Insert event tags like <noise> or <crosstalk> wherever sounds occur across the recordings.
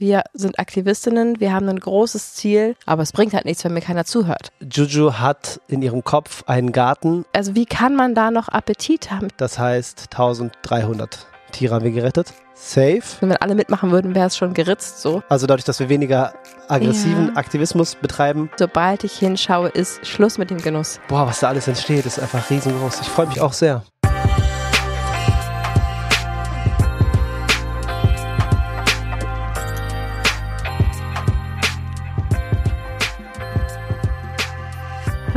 Wir sind Aktivistinnen, wir haben ein großes Ziel, aber es bringt halt nichts, wenn mir keiner zuhört. Juju hat in ihrem Kopf einen Garten. Also wie kann man da noch Appetit haben? Das heißt, 1300 Tiere haben wir gerettet. Safe. Wenn alle mitmachen würden, wäre es schon geritzt so. Also dadurch, dass wir weniger aggressiven Ja. Aktivismus betreiben. Sobald ich hinschaue, ist Schluss mit dem Genuss. Boah, was da alles entsteht, ist einfach riesengroß. Ich freue mich auch sehr.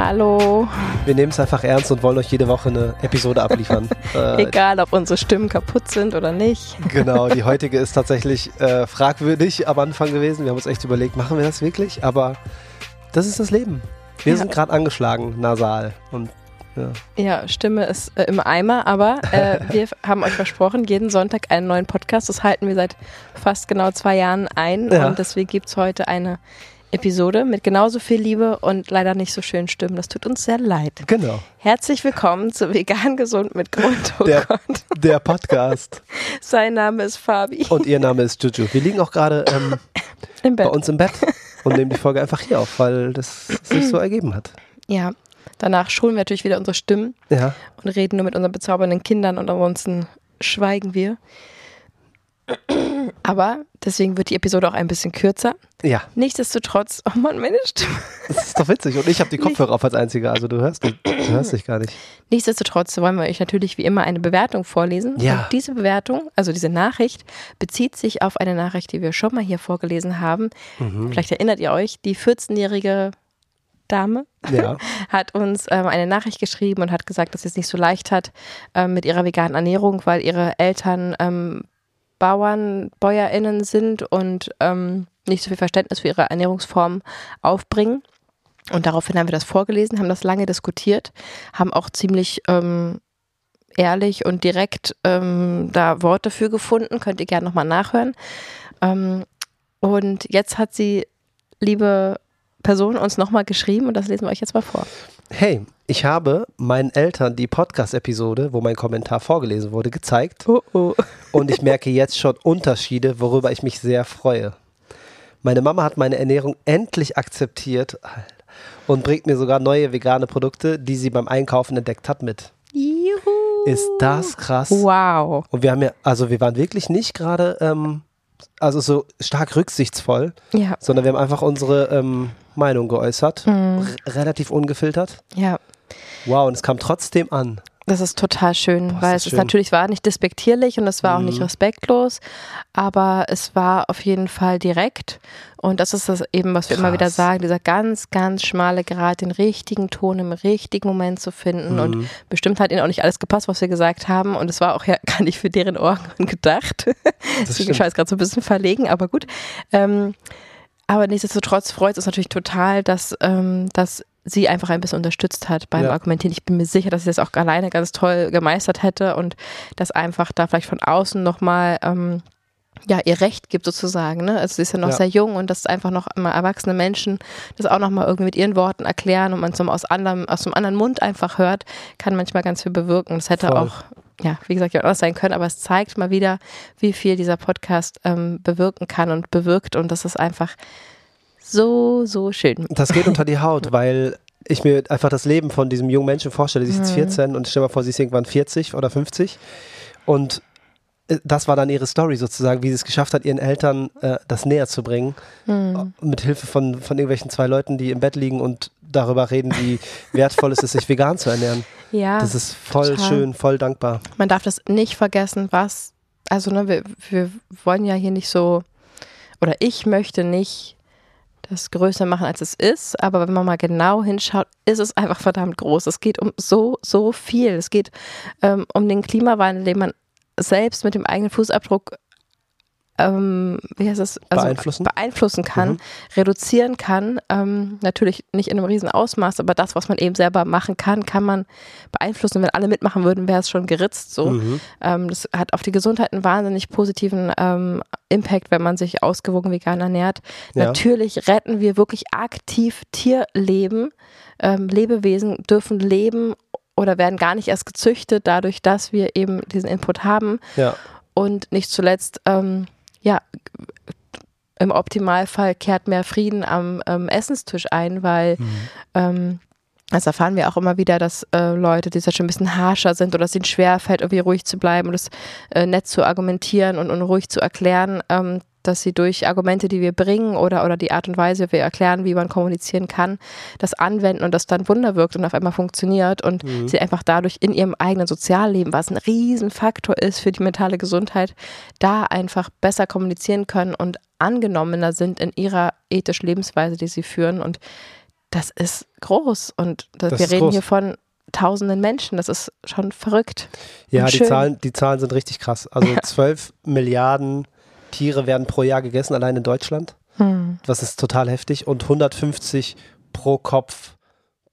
Hallo. Wir nehmen es einfach ernst und wollen euch jede Woche eine Episode abliefern. äh, <laughs> Egal, ob unsere Stimmen kaputt sind oder nicht. Genau, die <laughs> heutige ist tatsächlich äh, fragwürdig am Anfang gewesen. Wir haben uns echt überlegt, machen wir das wirklich? Aber das ist das Leben. Wir Ja. sind gerade angeschlagen, nasal. Und ja. Ja, Stimme ist äh, im Eimer, aber äh, <laughs> wir haben euch versprochen, jeden Sonntag einen neuen Podcast. Das halten wir seit fast genau zwei Jahren ein. Ja. Und deswegen gibt es heute eine Episode mit genauso viel Liebe und leider nicht so schönen Stimmen. Das tut uns sehr leid. genau. Herzlich willkommen zu Vegan Gesund mit Grund. Oh Der-. Der Podcast. <laughs> Sein Name ist Fabi. Und ihr Name ist Juju. Wir liegen auch gerade ähm, <laughs> bei uns im Bett und nehmen die Folge einfach hier auf, weil das sich so ergeben hat. Ja. Danach schulen wir natürlich wieder unsere Stimmen Ja. und reden nur mit unseren bezaubernden Kindern und ansonsten schweigen wir. Aber deswegen wird die Episode auch ein bisschen kürzer. Ja, Nichtsdestotrotz, oh Mann, meine Stimme. das ist doch witzig. Und ich habe die Kopfhörer auf als einziger, also du hörst, dich- du hörst dich gar nicht. Nichtsdestotrotz wollen wir euch natürlich wie immer eine Bewertung vorlesen. Ja. Und diese Bewertung, also diese Nachricht, bezieht sich auf eine Nachricht, die wir schon mal hier vorgelesen haben. Mhm. Vielleicht erinnert ihr euch, die 14-jährige Dame Ja. <laughs> hat uns ähm, eine Nachricht geschrieben und hat gesagt, dass sie es nicht so leicht hat ähm, mit ihrer veganen Ernährung, weil ihre Eltern ähm, Bauern, BäuerInnen sind und ähm, nicht so viel Verständnis für ihre Ernährungsform aufbringen. Und daraufhin haben wir das vorgelesen, haben das lange diskutiert, haben auch ziemlich ähm, ehrlich und direkt ähm, da Worte für gefunden. Könnt ihr gerne nochmal nachhören. Ähm, und jetzt hat sie, liebe Person, uns nochmal geschrieben und das lesen wir euch jetzt mal vor. Hey, ich habe meinen Eltern die Podcast-Episode, wo mein Kommentar vorgelesen wurde, gezeigt. Oh oh. <laughs> Und ich merke jetzt schon Unterschiede, worüber ich mich sehr freue. Meine Mama hat meine Ernährung endlich akzeptiert und bringt mir sogar neue vegane Produkte, die sie beim Einkaufen entdeckt hat, mit. Juhu. Ist das krass? Wow. Und wir haben ja, also wir waren wirklich nicht gerade, ähm, also so stark rücksichtsvoll, Ja, sondern wir haben einfach unsere ähm, Meinung geäußert, Mhm. relativ ungefiltert. ja. Wow, und es kam trotzdem an. Das ist total schön, Boah, weil es ist schön. natürlich war nicht despektierlich und es war auch nicht Mhm. respektlos, aber es war auf jeden Fall direkt und das ist das eben, was wir immer wieder Krass. sagen, dieser ganz, ganz schmale Grad, den richtigen Ton im richtigen Moment zu finden und Mhm. bestimmt hat ihnen auch nicht alles gepasst, was wir gesagt haben und es war auch ja <laughs> gar nicht für deren Ohren <laughs> gedacht. Deswegen war es gerade so ein bisschen verlegen, aber gut. Ähm, aber nichtsdestotrotz freut es uns natürlich total, dass, ähm, dass sie einfach ein bisschen unterstützt hat beim Ja. Argumentieren. Ich bin mir sicher, dass sie das auch alleine ganz toll gemeistert hätte und dass einfach da vielleicht von außen nochmal ähm, ja, ihr Recht gibt sozusagen. Ne? Also sie ist ja noch Ja. sehr jung und dass einfach noch immer erwachsene Menschen das auch nochmal irgendwie mit ihren Worten erklären und man es nochmal aus, anderem, aus einem anderen Mund einfach hört, kann manchmal ganz viel bewirken. Das hätte Voll. auch, ja, wie gesagt, ja anders sein können, aber es zeigt mal wieder, wie viel dieser Podcast ähm, bewirken kann und bewirkt und das ist einfach so, so schön. Das geht unter die Haut, <laughs> weil ich mir einfach das Leben von diesem jungen Menschen vorstelle. Sie ist jetzt Mhm. 14 und stell mal vor, sie ist irgendwann 40 oder 50. Und äh, das war dann ihre Story sozusagen, wie sie es geschafft hat, ihren Eltern äh, das näher zu bringen. Mhm. Mit Hilfe von, von irgendwelchen zwei Leuten, die im Bett liegen und darüber reden, wie <laughs> wertvoll es ist, sich vegan zu ernähren. Ja, Das ist voll total. schön, voll dankbar. man darf das nicht vergessen, was, also ne, wir, wir wollen ja hier nicht so, oder ich möchte nicht das größer machen, als es ist, aber wenn man mal genau hinschaut, ist es einfach verdammt groß. Es geht um so, so viel. Es geht ähm, um den Klimawandel, den man selbst mit dem eigenen Fußabdruck ähm, wie heißt es? Also Beeinflussen? beeinflussen kann, Mhm. reduzieren kann. Ähm, natürlich nicht in einem riesen Ausmaß, aber das, was man eben selber machen kann, kann man beeinflussen. Wenn alle mitmachen würden, wäre es schon geritzt. So. Mhm. Ähm, das hat auf die Gesundheit einen wahnsinnig positiven ähm, Impact, wenn man sich ausgewogen vegan ernährt. Ja. Natürlich retten wir wirklich aktiv Tierleben. Ähm, Lebewesen dürfen leben oder werden gar nicht erst gezüchtet, dadurch, dass wir eben diesen Input haben. Ja. Und nicht zuletzt, ähm, ja, im Optimalfall kehrt mehr Frieden am ähm, Essenstisch ein, weil Mhm. ähm, das erfahren wir auch immer wieder, dass äh, Leute, die schon ein bisschen harscher sind oder es ihnen schwerfällt, irgendwie ruhig zu bleiben und es äh, nett zu argumentieren und, und ruhig zu erklären, ähm, dass sie durch Argumente, die wir bringen oder, oder die Art und Weise, wie wir erklären, wie man kommunizieren kann, das anwenden und das dann Wunder wirkt und auf einmal funktioniert und Mhm. sie einfach dadurch in ihrem eigenen Sozialleben, was ein Riesenfaktor ist für die mentale Gesundheit, da einfach besser kommunizieren können und angenommener sind in ihrer ethischen Lebensweise, die sie führen. Und das ist groß. Und das, Das wir reden groß. hier von tausenden Menschen. Das ist schon verrückt. Ja, die. Zahlen, die Zahlen sind richtig krass. Also <laughs> Ja. 12 Milliarden Tiere werden pro Jahr gegessen, allein in Deutschland. Hm. Das ist total heftig. Und 150 pro Kopf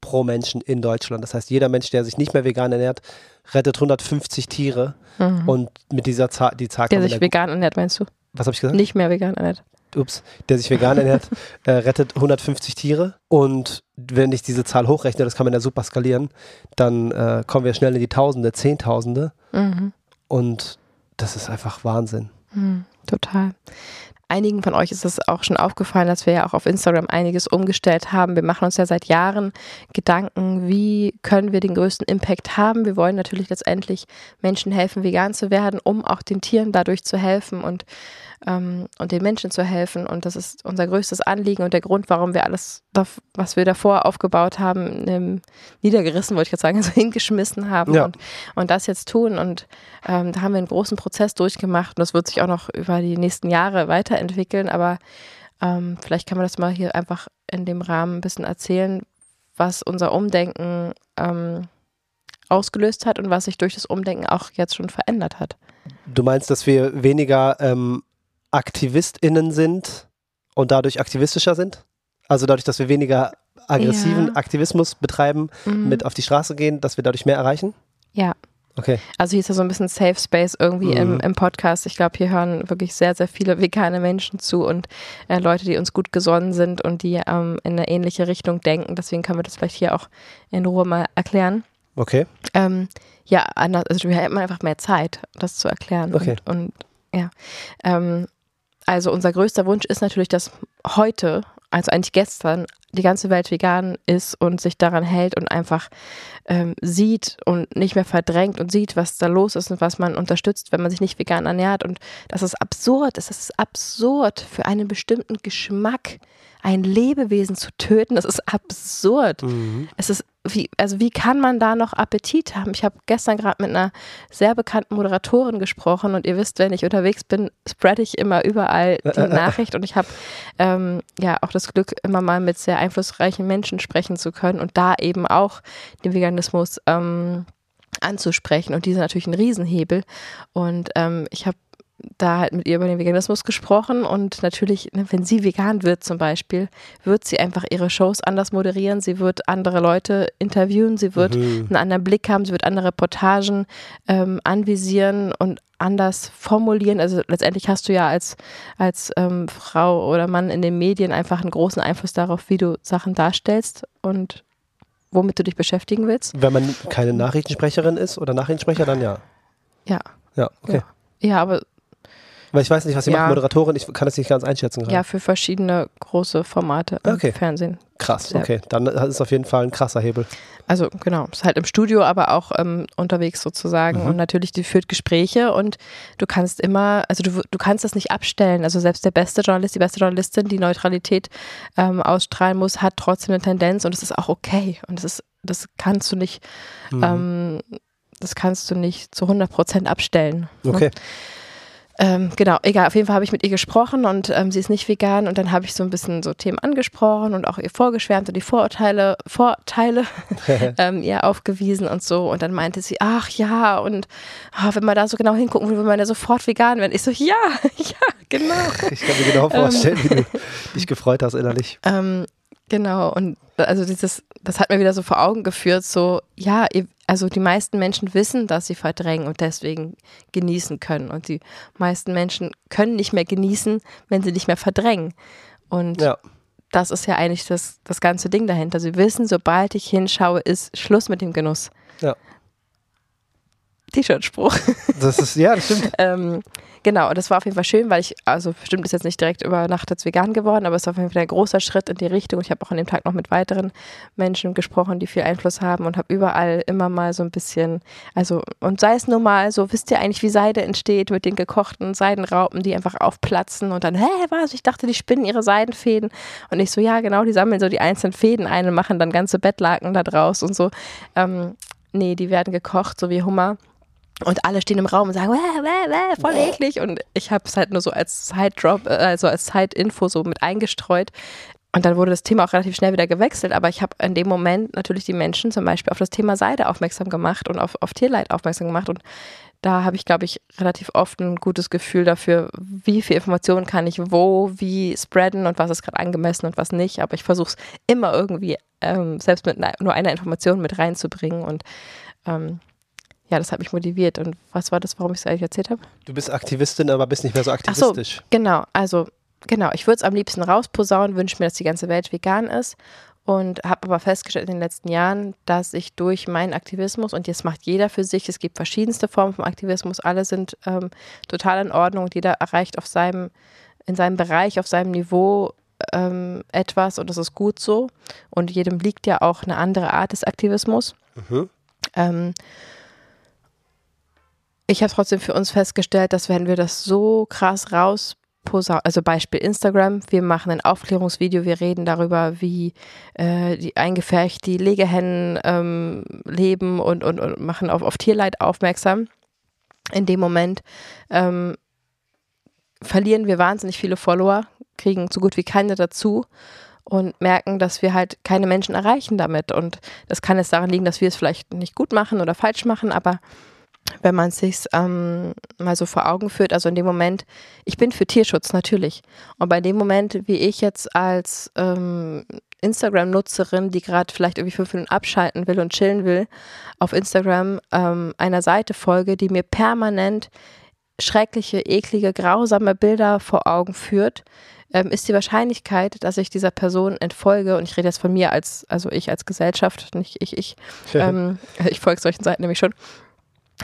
pro Menschen in Deutschland. Das heißt, jeder Mensch, der sich nicht mehr vegan ernährt, rettet 150 Tiere. Mhm. Und mit dieser Zahl, die Zahl Der sich vegan ernährt, meinst du? Was habe ich gesagt? Nicht mehr vegan ernährt. ups, der sich vegan ernährt, <laughs> äh, rettet 150 Tiere. Und wenn ich diese Zahl hochrechne, das kann man ja super skalieren, dann äh, kommen wir schnell in die Tausende, Zehntausende. Mhm. Und das ist einfach Wahnsinn. Hm, total. Einigen von euch ist es auch schon aufgefallen, dass wir ja auch auf Instagram einiges umgestellt haben. Wir machen uns ja seit Jahren Gedanken, wie können wir den größten Impact haben. Wir wollen natürlich letztendlich Menschen helfen, vegan zu werden, um auch den Tieren dadurch zu helfen und, ähm, und den Menschen zu helfen. Und das ist unser größtes Anliegen und der Grund, warum wir alles, was wir davor aufgebaut haben, ähm, niedergerissen, wollte ich jetzt sagen, also <laughs> hingeschmissen haben Ja. und, und das jetzt tun. Und ähm, da haben wir einen großen Prozess durchgemacht und das wird sich auch noch über die nächsten Jahre weiterentwickeln. Aber ähm, vielleicht kann man das mal hier einfach in dem Rahmen ein bisschen erzählen, was unser Umdenken ähm, ausgelöst hat und was sich durch das Umdenken auch jetzt schon verändert hat. Du meinst, dass wir weniger ähm, AktivistInnen sind und dadurch aktivistischer sind? Also dadurch, dass wir weniger aggressiven Ja. Aktivismus betreiben, Mhm. mit auf die Straße gehen, dass wir dadurch mehr erreichen? Ja. Okay. Also hier ist ja so ein bisschen Safe Space irgendwie im, Mhm. im Podcast. Ich glaube, hier hören wirklich sehr, sehr viele vegane Menschen zu und äh, Leute, die uns gut gesonnen sind und die ähm, in eine ähnliche Richtung denken. Deswegen können wir das vielleicht hier auch in Ruhe mal erklären. Okay. Ähm, ja, anders, also wir haben einfach mehr Zeit, das zu erklären. Okay. Und, und ja. Ähm, also unser größter Wunsch ist natürlich, dass heute, also eigentlich gestern, die ganze Welt vegan ist und sich daran hält und einfach ähm, sieht und nicht mehr verdrängt und sieht, was da los ist und was man unterstützt, wenn man sich nicht vegan ernährt. Und das ist absurd. Es ist absurd, für einen bestimmten Geschmack ein Lebewesen zu töten. Das ist absurd. Mhm. Es ist, wie, also wie kann man da noch Appetit haben? Ich habe gestern gerade mit einer sehr bekannten Moderatorin gesprochen und ihr wisst, wenn ich unterwegs bin, spread ich immer überall die <laughs> Nachricht und ich habe ähm, ja auch das Glück, immer mal mit sehr einflussreichen Menschen sprechen zu können und da eben auch den Veganismus ähm, anzusprechen. Und die sind natürlich ein Riesenhebel. Und ähm, ich habe da halt mit ihr über den Veganismus gesprochen und natürlich, ne, wenn sie vegan wird zum Beispiel, wird sie einfach ihre Shows anders moderieren, sie wird andere Leute interviewen, sie wird Mhm. einen anderen Blick haben, sie wird andere Reportagen ähm, anvisieren und anders formulieren. Also letztendlich hast du ja als, als ähm, Frau oder Mann in den Medien einfach einen großen Einfluss darauf, wie du Sachen darstellst und womit du dich beschäftigen willst. Wenn man keine Nachrichtensprecherin ist oder Nachrichtensprecher, dann ja. Ja. Ja, okay. Ja, aber Weil ich weiß nicht, was sie Ja. macht, Moderatorin, ich kann das nicht ganz einschätzen gerade. ja, für verschiedene große Formate im Okay. Fernsehen. Krass, okay. Dann ist es auf jeden Fall ein krasser Hebel. Also genau, ist halt im Studio, aber auch ähm, unterwegs sozusagen. Mhm. Und natürlich, die führt Gespräche und du kannst immer, also du, du kannst das nicht abstellen. Also selbst der beste Journalist, die beste Journalistin, die Neutralität ähm, ausstrahlen muss, hat trotzdem eine Tendenz und es ist auch okay. Und das ist, das kannst du nicht, Mhm. ähm, das kannst du nicht zu 100 Prozent abstellen. ne? Ähm, genau, egal, auf jeden Fall habe ich mit ihr gesprochen und ähm, sie ist nicht vegan und dann habe ich so ein bisschen so Themen angesprochen und auch ihr vorgeschwärmt und die Vorurteile, Vorteile <laughs> <laughs> ähm, ihr aufgewiesen und so und dann meinte sie, ach ja und ah, wenn man da so genau hingucken würde, würde man ja sofort vegan werden. Ich so, ja, <laughs> ja, genau. Ich kann mir genau vorstellen, wie du dich gefreut hast innerlich. Ähm, genau, und also dieses, das hat mir wieder so vor Augen geführt, so, ja, ihr, also die meisten Menschen wissen, dass sie verdrängen und deswegen genießen können. Und die meisten Menschen können nicht mehr genießen, wenn sie nicht mehr verdrängen. Und Ja. das ist ja eigentlich das, das ganze Ding dahinter. Sie wissen, sobald ich hinschaue, ist Schluss mit dem Genuss. Ja. T-Shirt-Spruch. Das ist, ja, das stimmt. <laughs> ähm, genau, und das war auf jeden Fall schön, weil ich, also bestimmt ist jetzt nicht direkt über Nacht jetzt vegan geworden, aber es ist auf jeden Fall ein großer Schritt in die Richtung. Ich habe auch an dem Tag noch mit weiteren Menschen gesprochen, die viel Einfluss haben und habe überall immer mal so ein bisschen, also, und sei es nur mal so, wisst ihr eigentlich, wie Seide entsteht mit den gekochten Seidenraupen, die einfach aufplatzen und dann, hä, was? Ich dachte, die spinnen ihre Seidenfäden. Und ich so, ja, genau, die sammeln so die einzelnen Fäden ein und machen dann ganze Bettlaken da draus und so. Ähm, nee, die werden gekocht, so wie Hummer. Und alle stehen im Raum und sagen, wäh, wäh, wäh, voll eklig. Und ich habe es halt nur so als Side-Drop, äh, also als Side-Info so mit eingestreut. Und dann wurde das Thema auch relativ schnell wieder gewechselt. Aber ich habe in dem Moment natürlich die Menschen zum Beispiel auf das Thema Seide aufmerksam gemacht und auf, auf Tierleid aufmerksam gemacht. Und da habe ich, glaube ich, relativ oft ein gutes Gefühl dafür, wie viel Informationen kann ich wo, wie spreaden und was ist gerade angemessen und was nicht. Aber ich versuche es immer irgendwie, ähm, selbst mit nur einer Information mit reinzubringen. Und ähm, ja, das hat mich motiviert. Und was war das, warum ich es eigentlich erzählt habe? Du bist Aktivistin, aber bist nicht mehr so aktivistisch. Ach so, genau. Also, genau. Ich würde es am liebsten rausposaunen, wünsche mir, dass die ganze Welt vegan ist. Und habe aber festgestellt in den letzten Jahren, dass ich durch meinen Aktivismus, und jetzt macht jeder für sich, es gibt verschiedenste Formen von Aktivismus, alle sind ähm, total in Ordnung und jeder erreicht auf seinem, in seinem Bereich, auf seinem Niveau ähm, etwas und das ist gut so. Und jedem liegt ja auch eine andere Art des Aktivismus. Mhm. Ähm, ich habe trotzdem für uns festgestellt, dass wenn wir das so krass raus also Beispiel Instagram, wir machen ein Aufklärungsvideo, wir reden darüber, wie äh, die eingefärcht die Legehennen ähm, leben und, und, und machen auf, auf Tierleid aufmerksam. In dem Moment ähm, verlieren wir wahnsinnig viele Follower, kriegen so gut wie keine dazu und merken, dass wir halt keine Menschen erreichen damit. Und das kann jetzt daran liegen, dass wir es vielleicht nicht gut machen oder falsch machen, aber wenn man es sich ähm, mal so vor Augen führt, also in dem Moment, ich bin für Tierschutz natürlich. Und bei dem Moment, wie ich jetzt als ähm, Instagram-Nutzerin, die gerade vielleicht irgendwie fünf Minuten abschalten will und chillen will, auf Instagram ähm, einer Seite folge, die mir permanent schreckliche, eklige, grausame Bilder vor Augen führt, ähm, ist die Wahrscheinlichkeit, dass ich dieser Person entfolge, und ich rede jetzt von mir als, also ich als Gesellschaft, nicht ich, ich, ähm, ich folge solchen Seiten nämlich schon,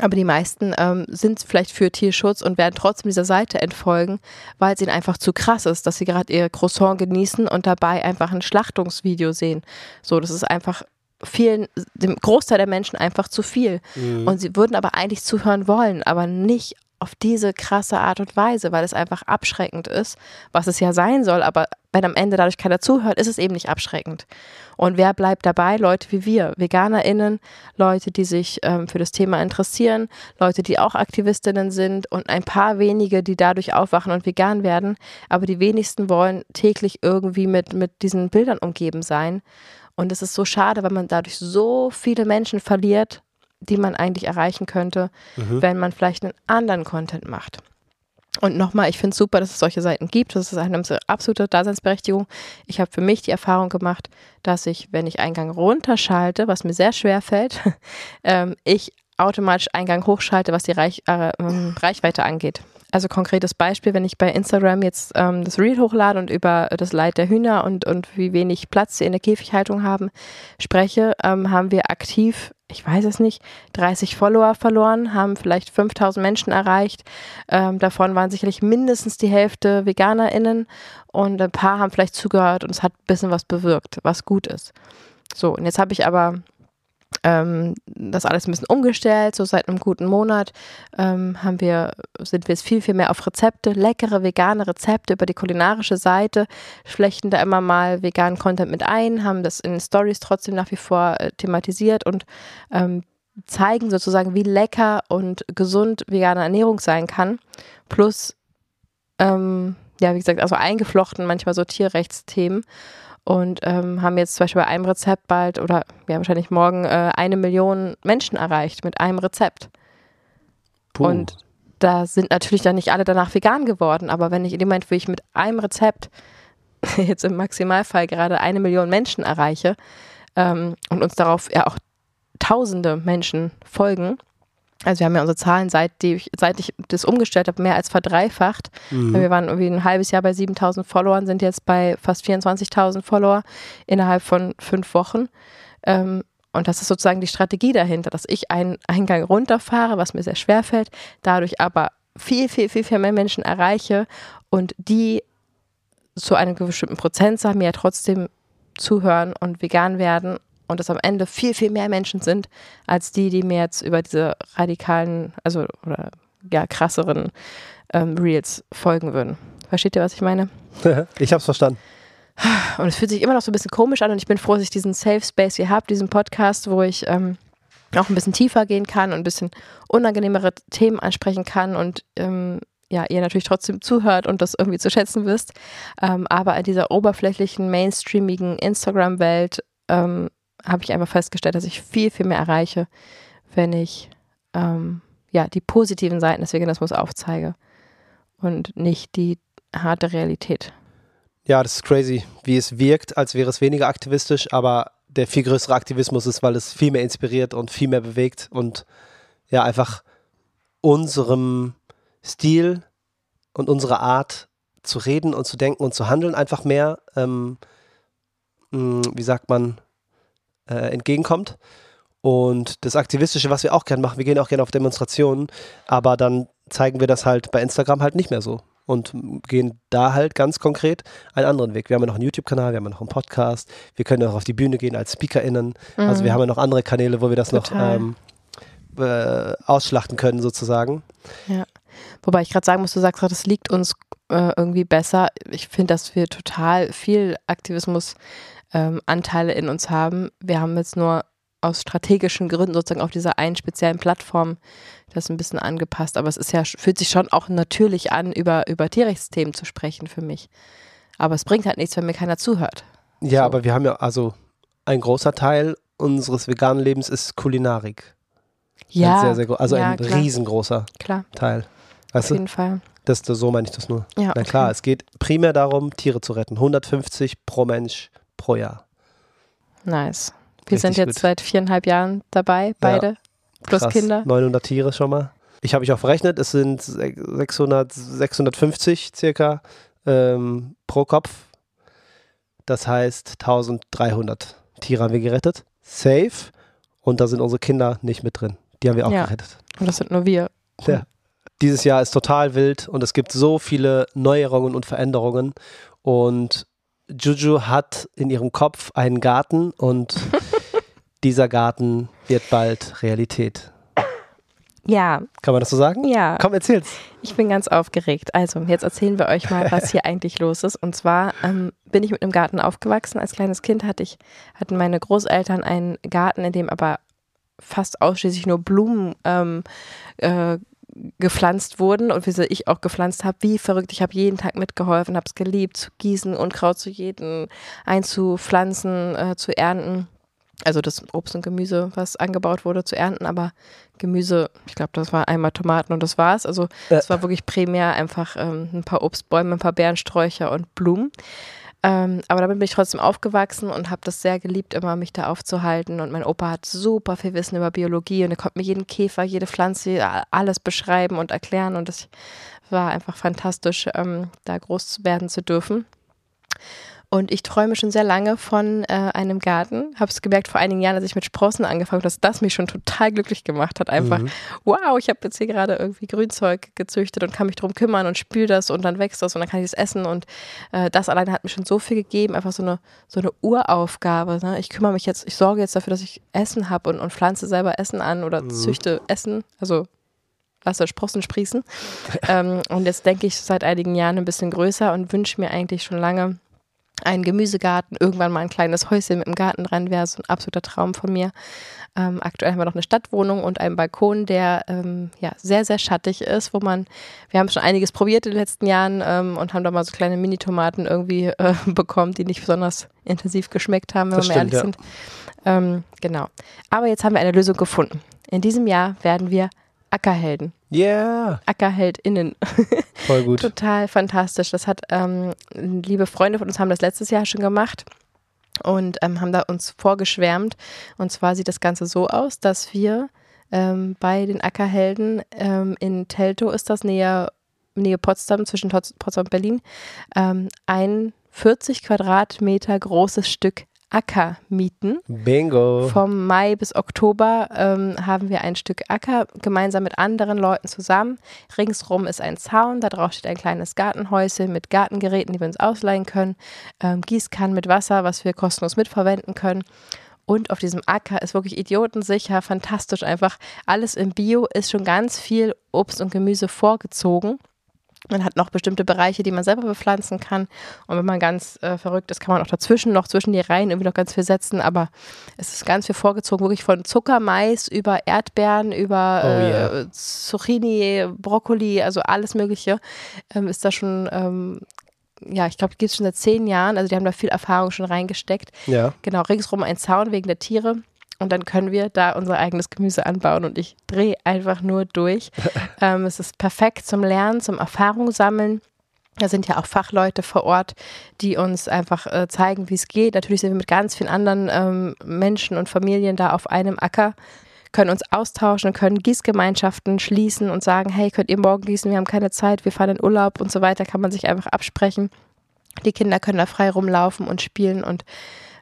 aber die meisten ähm, sind vielleicht für Tierschutz und werden trotzdem dieser Seite entfolgen, weil es ihnen einfach zu krass ist, dass sie gerade ihr Croissant genießen und dabei einfach ein Schlachtungsvideo sehen. So, das ist einfach vielen, dem Großteil der Menschen einfach zu viel. Mhm. Und sie würden aber eigentlich zuhören wollen, aber nicht auf diese krasse Art und Weise, weil es einfach abschreckend ist, was es ja sein soll, aber wenn am Ende dadurch keiner zuhört, ist es eben nicht abschreckend. Und wer bleibt dabei? Leute wie wir, VeganerInnen, Leute, die sich ähm, für das Thema interessieren, Leute, die auch Aktivistinnen sind und ein paar wenige, die dadurch aufwachen und vegan werden. Aber die wenigsten wollen täglich irgendwie mit, mit diesen Bildern umgeben sein. Und es ist so schade, weil man dadurch so viele Menschen verliert, die man eigentlich erreichen könnte, mhm. wenn man vielleicht einen anderen Content macht. Und nochmal, ich finde es super, dass es solche Seiten gibt. Das ist eine absolute Daseinsberechtigung. Ich habe für mich die Erfahrung gemacht, dass ich, wenn ich Eingang runterschalte, was mir sehr schwer fällt, <laughs> ähm, ich automatisch Eingang hochschalte, was die Reich, äh, ähm, Reichweite angeht. Also konkretes Beispiel, wenn ich bei Instagram jetzt ähm, das Reel hochlade und über das Leid der Hühner und, und wie wenig Platz sie in der Käfighaltung haben, spreche, ähm, haben wir aktiv, ich weiß es nicht, 30 Follower verloren, haben vielleicht 5000 Menschen erreicht. Ähm, davon waren sicherlich mindestens die Hälfte VeganerInnen und ein paar haben vielleicht zugehört und es hat ein bisschen was bewirkt, was gut ist. So, und jetzt habe ich aber ähm, das alles ein bisschen umgestellt. So seit einem guten Monat ähm, haben wir, sind wir jetzt viel, viel mehr auf Rezepte, leckere vegane Rezepte über die kulinarische Seite, flechten da immer mal veganen Content mit ein, haben das in Stories trotzdem nach wie vor äh, thematisiert und ähm, zeigen sozusagen, wie lecker und gesund vegane Ernährung sein kann. Plus, ähm, ja, wie gesagt, also eingeflochten manchmal so Tierrechtsthemen und ähm, haben jetzt zum Beispiel bei einem Rezept bald oder ja wahrscheinlich morgen äh, eine Million Menschen erreicht mit einem Rezept. Puh. Und da sind natürlich dann nicht alle danach vegan geworden, aber wenn ich in dem Moment, wo ich mit einem Rezept <laughs> jetzt im Maximalfall gerade eine Million Menschen erreiche ähm, und uns darauf ja auch tausende Menschen folgen, also wir haben ja unsere Zahlen, seit, die, seit ich das umgestellt habe, mehr als verdreifacht. Mhm. Wir waren irgendwie ein halbes Jahr bei 7000 Followern, sind jetzt bei fast 24.000 Follower innerhalb von fünf Wochen. Ähm, Und das ist sozusagen die Strategie dahinter, dass ich einen Eingang runterfahre, was mir sehr schwer fällt, dadurch aber viel, viel, viel, viel mehr Menschen erreiche und die zu einem bestimmten Prozentsatz mir ja trotzdem zuhören und vegan werden und es am Ende viel, viel mehr Menschen sind, als die, die mir jetzt über diese radikalen, also oder ja, krasseren ähm, Reels folgen würden. Versteht ihr, was ich meine? <laughs> ich hab's verstanden. Und es fühlt sich immer noch so ein bisschen komisch an und ich bin froh, dass ich diesen Safe Space hier habe, diesen Podcast, wo ich ähm, auch ein bisschen tiefer gehen kann und ein bisschen unangenehmere Themen ansprechen kann und ähm, ja, ihr natürlich trotzdem zuhört und das irgendwie zu schätzen wisst. Ähm, aber in dieser oberflächlichen, mainstreamigen Instagram-Welt ähm, habe ich einfach festgestellt, dass ich viel, viel mehr erreiche, wenn ich ähm, ja, die positiven Seiten des Veganismus aufzeige und nicht die harte Realität. Ja, das ist crazy, wie es wirkt, als wäre es weniger aktivistisch, aber der viel größere Aktivismus ist, weil es viel mehr inspiriert und viel mehr bewegt und ja, einfach unserem Stil und unserer Art zu reden und zu denken und zu handeln einfach mehr, ähm, mm, wie sagt man, äh, entgegenkommt. Und das Aktivistische, was wir auch gerne machen, wir gehen auch gerne auf Demonstrationen, aber dann zeigen wir das halt bei Instagram halt nicht mehr so und gehen da halt ganz konkret einen anderen Weg. Wir haben ja noch einen YouTube-Kanal, wir haben ja noch einen Podcast, wir können auch auf die Bühne gehen als SpeakerInnen. Mhm. Also wir mhm. haben ja noch andere Kanäle, wo wir das Total. noch ähm, äh, ausschlachten können sozusagen. Ja. Wobei ich gerade sagen muss, du sagst gerade, es liegt uns äh, irgendwie besser. Ich finde, dass wir total viel Aktivismus-Anteile ähm, in uns haben. Wir haben jetzt nur aus strategischen Gründen sozusagen auf dieser einen speziellen Plattform das ein bisschen angepasst. Aber es ist ja, fühlt sich schon auch natürlich an, über, über Tierrechtsthemen zu sprechen für mich. Aber es bringt halt nichts, wenn mir keiner zuhört. Ja, so. aber wir haben ja, also ein großer Teil unseres veganen Lebens ist Kulinarik. Ja. Ein sehr, sehr, also ja, ein klar. riesengroßer klar. Teil. Weißt Auf jeden du? Fall. Das, so meine ich das nur. Ja, Na klar, es geht primär darum, Tiere zu retten. 150 pro Mensch pro Jahr. Nice. Wir Richtig sind jetzt gut. seit viereinhalb Jahren dabei, beide, ja, plus krass. Kinder. 900 Tiere schon mal. Ich habe mich auch verrechnet, es sind 600, 650 circa ähm, pro Kopf. Das heißt 1300 Tiere haben wir gerettet. Safe. Und da sind unsere Kinder nicht mit drin. Die haben wir auch ja. gerettet. Und das sind nur wir. Ja. Dieses Jahr ist total wild und es gibt so viele Neuerungen und Veränderungen. Und Juju hat in ihrem Kopf einen Garten und <laughs> dieser Garten wird bald Realität. Ja. Kann man das so sagen? Ja. Komm, erzähl's. Ich bin ganz aufgeregt. Also, jetzt erzählen wir euch mal, <laughs> was hier eigentlich los ist. Und zwar ähm, bin ich mit einem Garten aufgewachsen. Als kleines Kind hatte ich, hatten meine Großeltern einen Garten, in dem aber fast ausschließlich nur Blumen ähm, äh, gepflanzt wurden und wie ich auch gepflanzt habe, wie verrückt. Ich habe jeden Tag mitgeholfen, habe es geliebt, zu gießen und Kraut zu jeden einzupflanzen, äh, zu ernten. Also das Obst und Gemüse, was angebaut wurde, zu ernten, aber Gemüse, ich glaube, das war einmal Tomaten und das war's. Also es war wirklich primär einfach ähm, ein paar Obstbäume, ein paar Beerensträucher und Blumen. Ähm, aber damit bin ich trotzdem aufgewachsen und habe das sehr geliebt, immer mich da aufzuhalten. Und mein Opa hat super viel Wissen über Biologie und er konnte mir jeden Käfer, jede Pflanze, alles beschreiben und erklären. Und es war einfach fantastisch, ähm, da groß werden zu dürfen. Und ich träume schon sehr lange von äh, einem Garten. Habe es gemerkt vor einigen Jahren, als ich mit Sprossen angefangen habe, dass das mich schon total glücklich gemacht hat. Einfach, mhm. wow, ich habe jetzt hier gerade irgendwie Grünzeug gezüchtet und kann mich darum kümmern und spül das und dann wächst das und dann kann ich es essen. Und äh, das alleine hat mir schon so viel gegeben. Einfach so eine, so eine Uraufgabe. Ne? Ich kümmere mich jetzt, ich sorge jetzt dafür, dass ich Essen habe und, und pflanze selber Essen an oder mhm. züchte Essen. Also lasse Sprossen sprießen. <laughs> ähm, und jetzt denke ich seit einigen Jahren ein bisschen größer und wünsche mir eigentlich schon lange, ein Gemüsegarten, irgendwann mal ein kleines Häuschen mit einem Garten dran wäre so ein absoluter Traum von mir. Ähm, aktuell haben wir noch eine Stadtwohnung und einen Balkon, der ähm, ja sehr, sehr schattig ist, wo man, wir haben schon einiges probiert in den letzten Jahren ähm, und haben da mal so kleine Mini-Tomaten irgendwie äh, <laughs> bekommen, die nicht besonders intensiv geschmeckt haben, wenn das wir stimmt, ehrlich ja. sind. Ähm, genau. Aber jetzt haben wir eine Lösung gefunden. In diesem Jahr werden wir Ackerhelden. Yeah. AckerheldInnen. <laughs> Voll gut. Total fantastisch. Das hat ähm, liebe Freunde von uns haben das letztes Jahr schon gemacht und ähm, haben da uns vorgeschwärmt. Und zwar sieht das Ganze so aus, dass wir ähm, bei den Ackerhelden ähm, in Teltow ist das näher Nähe Potsdam, zwischen Potsdam und Berlin, ähm, ein 40 Quadratmeter großes Stück Acker mieten. Bingo. Vom Mai bis Oktober ähm, haben wir ein Stück Acker gemeinsam mit anderen Leuten zusammen. Ringsrum ist ein Zaun, da drauf steht ein kleines Gartenhäuschen mit Gartengeräten, die wir uns ausleihen können. Ähm, Gießkannen mit Wasser, was wir kostenlos mitverwenden können. Und auf diesem Acker ist wirklich idiotensicher, fantastisch einfach. Alles im Bio ist schon ganz viel Obst und Gemüse vorgezogen. Man hat noch bestimmte Bereiche, die man selber bepflanzen kann. Und wenn man ganz äh, verrückt ist, kann man auch dazwischen noch zwischen die Reihen irgendwie noch ganz viel setzen. Aber es ist ganz viel vorgezogen, wirklich von Zuckermais über Erdbeeren, über Oh, äh, yeah. Zucchini, Brokkoli, also alles Mögliche ähm, ist da schon. Ähm, ja, ich glaube, die gibt es schon seit zehn Jahren. Also die haben da viel Erfahrung schon reingesteckt. Ja. Genau, ringsrum ein Zaun wegen der Tiere. Und dann können wir da unser eigenes Gemüse anbauen und ich drehe einfach nur durch. <laughs> ähm, es ist perfekt zum Lernen, zum Erfahrung sammeln. Da sind ja auch Fachleute vor Ort, die uns einfach äh, zeigen, wie es geht. Natürlich sind wir mit ganz vielen anderen ähm, Menschen und Familien da auf einem Acker, können uns austauschen, können Gießgemeinschaften schließen und sagen, hey, könnt ihr morgen gießen, wir haben keine Zeit, wir fahren in Urlaub und so weiter, kann man sich einfach absprechen. Die Kinder können da frei rumlaufen und spielen und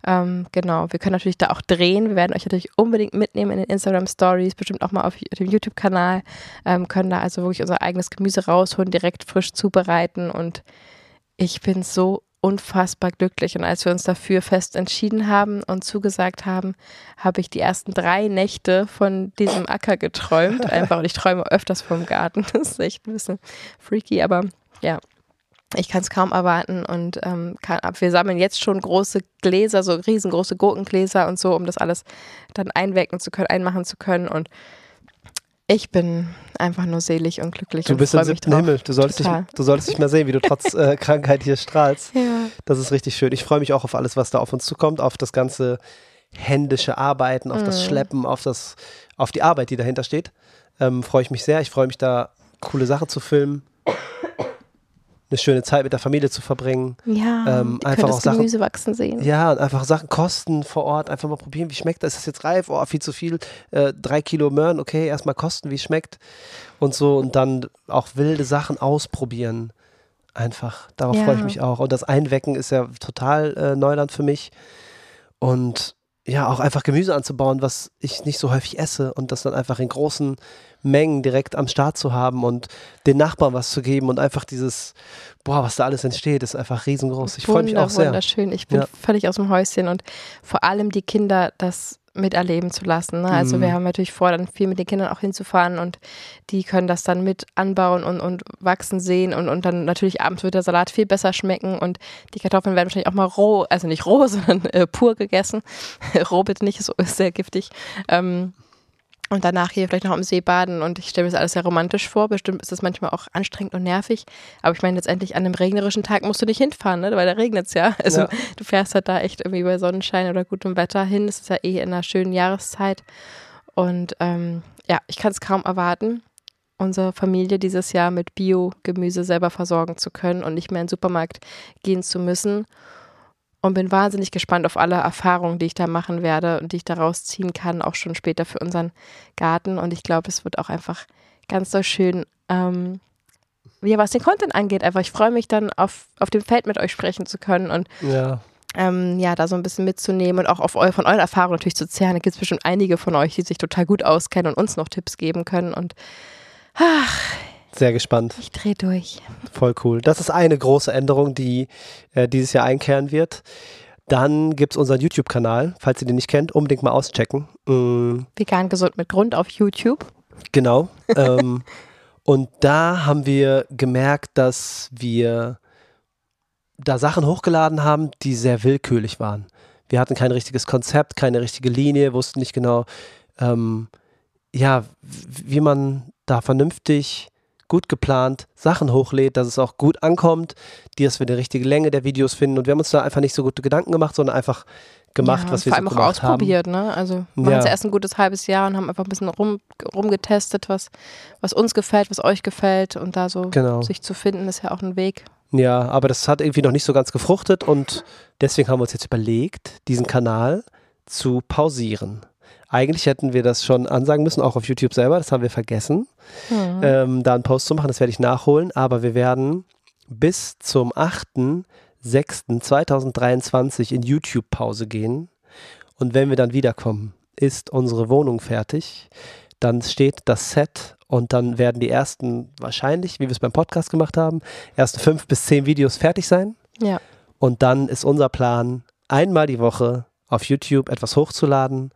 ähm, genau, wir können natürlich da auch drehen. Wir werden euch natürlich unbedingt mitnehmen in den Instagram Stories, bestimmt auch mal auf dem YouTube-Kanal. Ähm, können da also wirklich unser eigenes Gemüse rausholen, direkt frisch zubereiten. Und ich bin so unfassbar glücklich. Und als wir uns dafür fest entschieden haben und zugesagt haben, habe ich die ersten drei Nächte von diesem Acker geträumt. <laughs> Einfach, und ich träume öfters vom Garten. <laughs> Das ist echt ein bisschen freaky, aber ja, ich kann es kaum erwarten und ähm, kann, wir sammeln jetzt schon große Gläser, so riesengroße Gurkengläser und so, um das alles dann einwecken zu können, einmachen zu können und ich bin einfach nur selig und glücklich. Du und bist im siebten. Himmel. Du solltest, dich, du solltest dich mal sehen, wie du trotz äh, <laughs> Krankheit hier strahlst. Ja. Das ist richtig schön. Ich freue mich auch auf alles, was da auf uns zukommt, auf das ganze händische Arbeiten, auf Mhm. das Schleppen, auf das, auf die Arbeit, die dahinter steht. Ähm, freue ich mich sehr. Ich freue mich da, coole Sachen zu filmen, eine schöne Zeit mit der Familie zu verbringen. Ja, Ähm, einfach auch Sachen- Gemüse wachsen sehen. Ja, und einfach Sachen kosten vor Ort, einfach mal probieren, wie schmeckt das? Ist das jetzt reif? Oh, viel zu viel. Äh, drei Kilo Möhren, okay, erstmal kosten, wie schmeckt. Und so, und dann auch wilde Sachen ausprobieren. Einfach, darauf Ja. freue ich mich auch. Und das Einwecken ist ja total äh, Neuland für mich. Und ja, auch einfach Gemüse anzubauen, was ich nicht so häufig esse und das dann einfach in großen Mengen direkt am Start zu haben und den Nachbarn was zu geben und einfach dieses, boah, was da alles entsteht, ist einfach riesengroß. Ich freue mich auch sehr. Wunderschön. Ich bin Ja. völlig aus dem Häuschen und vor allem die Kinder das miterleben zu lassen. Ne? Also Mhm. wir haben natürlich vor, dann viel mit den Kindern auch hinzufahren und die können das dann mit anbauen und, und wachsen sehen und, und dann natürlich abends wird der Salat viel besser schmecken und die Kartoffeln werden wahrscheinlich auch mal roh, also nicht roh, <laughs> sondern äh, pur gegessen. <laughs> roh bitte nicht, ist, ist sehr giftig. Ähm, und danach hier vielleicht noch am See baden und ich stelle mir das alles sehr romantisch vor. Bestimmt ist das manchmal auch anstrengend und nervig. Aber ich meine, letztendlich an einem regnerischen Tag musst du nicht hinfahren, ne? weil da regnet es ja. <laughs> Also Ja. du fährst halt da echt irgendwie bei Sonnenschein oder gutem Wetter hin. Es ist ja eh in einer schönen Jahreszeit. Und ähm, ja, ich kann es kaum erwarten, unsere Familie dieses Jahr mit Bio-Gemüse selber versorgen zu können und nicht mehr in den Supermarkt gehen zu müssen. Und bin wahnsinnig gespannt auf alle Erfahrungen, die ich da machen werde und die ich daraus ziehen kann, auch schon später für unseren Garten. Und ich glaube, es wird auch einfach ganz so schön, ähm, ja, was den Content angeht. Einfach, ich freue mich dann auf, auf dem Feld mit euch sprechen zu können und Ja. ähm, ja, da so ein bisschen mitzunehmen und auch auf eu von euren Erfahrungen natürlich zu zehren. Da gibt es bestimmt einige von euch, die sich total gut auskennen und uns noch Tipps geben können. Und ach, Sehr gespannt. ich drehe durch. Voll cool. Das ist eine große Änderung, die äh, dieses Jahr einkehren wird. Dann gibt es unseren YouTube-Kanal. Falls ihr den nicht kennt, unbedingt mal auschecken. Mm, Vegan gesund mit Grund auf YouTube. genau. ähm, <laughs> und da haben wir gemerkt, dass wir da Sachen hochgeladen haben, die sehr willkürlich waren. Wir hatten kein richtiges Konzept, keine richtige Linie, wussten nicht genau, ähm, ja, wie man da vernünftig, gut geplant Sachen hochlädt, dass es auch gut ankommt, die, dass wir die richtige Länge der Videos finden. Und wir haben uns da einfach nicht so gute Gedanken gemacht, sondern einfach gemacht, ja, was wir vor so allem auch gemacht haben. ausprobiert, ne? Also wir Ja. haben erst ein gutes halbes Jahr und haben einfach ein bisschen rum, rumgetestet, was, was uns gefällt, was euch gefällt und da so Genau. sich zu finden, ist ja auch ein Weg. Ja, aber das hat irgendwie noch nicht so ganz gefruchtet und deswegen haben wir uns jetzt überlegt, diesen Kanal zu pausieren. Eigentlich hätten wir das schon ansagen müssen, auch auf YouTube selber, das haben wir vergessen, Hm. ähm, da einen Post zu machen, das werde ich nachholen, aber wir werden bis zum 8. 6.2023 in YouTube-Pause gehen. Und wenn wir dann wiederkommen, ist unsere Wohnung fertig. Dann steht das Set und dann werden die ersten, wahrscheinlich, wie wir es beim Podcast gemacht haben, ersten fünf bis zehn Videos fertig sein. Ja. Und dann ist unser Plan, einmal die Woche auf YouTube etwas hochzuladen.